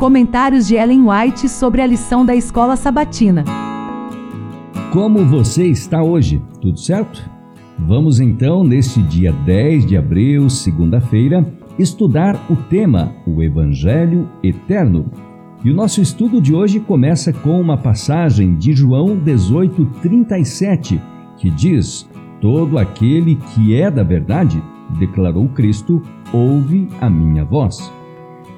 Comentários de Ellen White sobre a lição da escola sabatina. Como você está hoje? Tudo certo? Vamos então, neste dia 10 de abril, segunda-feira, estudar o tema O Evangelho Eterno. E o nosso estudo de hoje começa com uma passagem de João 18:37, que diz: Todo aquele que é da verdade, declarou Cristo, ouve a minha voz.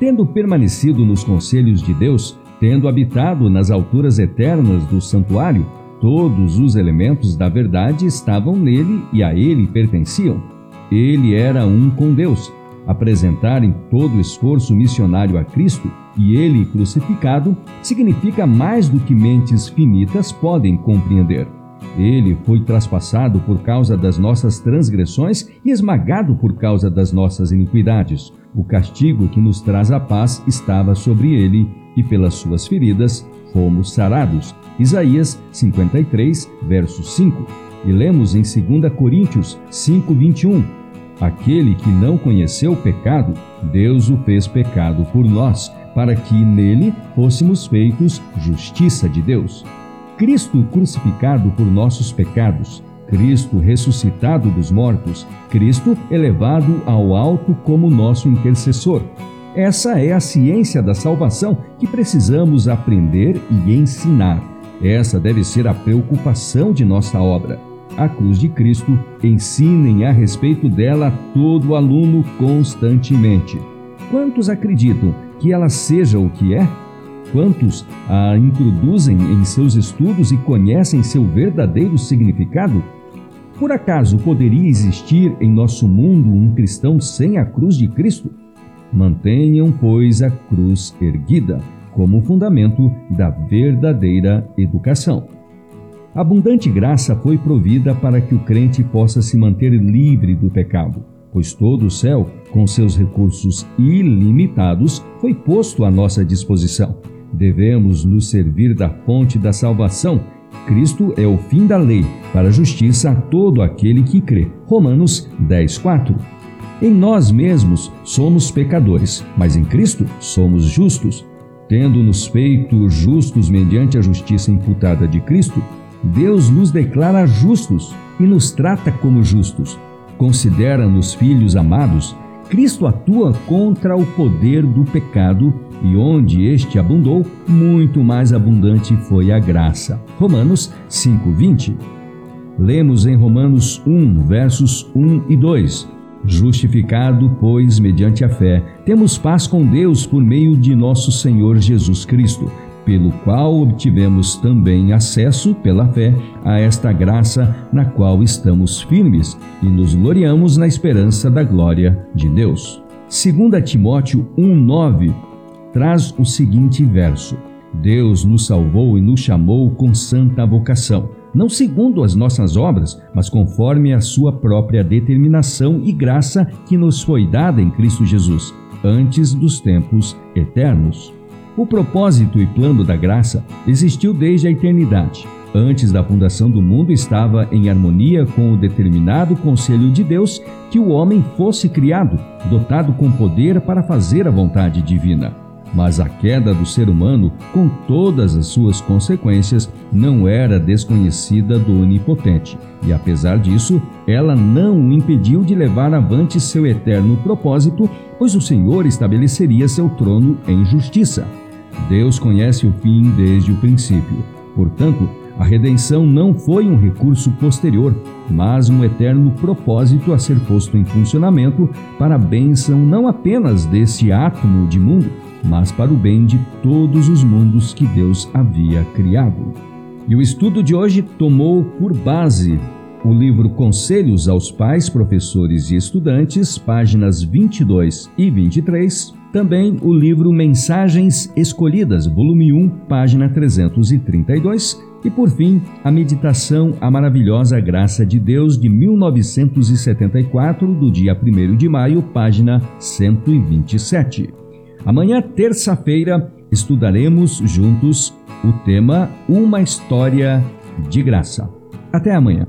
Tendo permanecido nos conselhos de Deus, tendo habitado nas alturas eternas do santuário, todos os elementos da verdade estavam nele e a ele pertenciam. Ele era um com Deus. Apresentarem todo o esforço missionário a Cristo e ele crucificado significa mais do que mentes finitas podem compreender. Ele foi traspassado por causa das nossas transgressões e esmagado por causa das nossas iniquidades. O castigo que nos traz a paz estava sobre ele, e pelas suas feridas fomos sarados. Isaías 53, verso 5. E lemos em 2 Coríntios 5, 21. Aquele que não conheceu o pecado, Deus o fez pecado por nós, para que nele fôssemos feitos justiça de Deus. Cristo crucificado por nossos pecados, Cristo ressuscitado dos mortos, Cristo elevado ao alto como nosso intercessor. Essa é a ciência da salvação que precisamos aprender e ensinar. Essa deve ser a preocupação de nossa obra. A cruz de Cristo, ensinem a respeito dela todo aluno constantemente. Quantos acreditam que ela seja o que é? Quantos a introduzem em seus estudos e conhecem seu verdadeiro significado? Por acaso poderia existir em nosso mundo um cristão sem a cruz de Cristo? Mantenham, pois, a cruz erguida como fundamento da verdadeira educação. Abundante graça foi provida para que o crente possa se manter livre do pecado pois todo o céu, com seus recursos ilimitados, foi posto à nossa disposição. Devemos nos servir da fonte da salvação. Cristo é o fim da lei, para justiça a todo aquele que crê. Romanos 10:4. Em nós mesmos somos pecadores, mas em Cristo somos justos. Tendo-nos feito justos mediante a justiça imputada de Cristo, Deus nos declara justos e nos trata como justos considera-nos filhos amados, Cristo atua contra o poder do pecado e onde este abundou, muito mais abundante foi a graça. Romanos 5:20. Lemos em Romanos 1, versos 1 e 2. Justificado, pois, mediante a fé, temos paz com Deus por meio de nosso Senhor Jesus Cristo, pelo qual obtivemos também acesso, pela fé, a esta graça na qual estamos firmes e nos gloriamos na esperança da glória de Deus. 2 Timóteo 1,9 traz o seguinte verso: Deus nos salvou e nos chamou com santa vocação, não segundo as nossas obras, mas conforme a sua própria determinação e graça que nos foi dada em Cristo Jesus, antes dos tempos eternos. O propósito e plano da graça existiu desde a eternidade. Antes da fundação do mundo, estava em harmonia com o determinado conselho de Deus que o homem fosse criado, dotado com poder para fazer a vontade divina. Mas a queda do ser humano, com todas as suas consequências, não era desconhecida do Onipotente, e apesar disso, ela não o impediu de levar avante seu eterno propósito, pois o Senhor estabeleceria seu trono em justiça. Deus conhece o fim desde o princípio. Portanto, a redenção não foi um recurso posterior, mas um eterno propósito a ser posto em funcionamento para a bênção não apenas desse átomo de mundo, mas para o bem de todos os mundos que Deus havia criado. E o estudo de hoje tomou por base o livro Conselhos aos Pais, Professores e Estudantes, páginas 22 e 23 também o livro Mensagens Escolhidas, volume 1, página 332. E por fim, a meditação A Maravilhosa Graça de Deus de 1974, do dia 1 de maio, página 127. Amanhã, terça-feira, estudaremos juntos o tema Uma História de Graça. Até amanhã.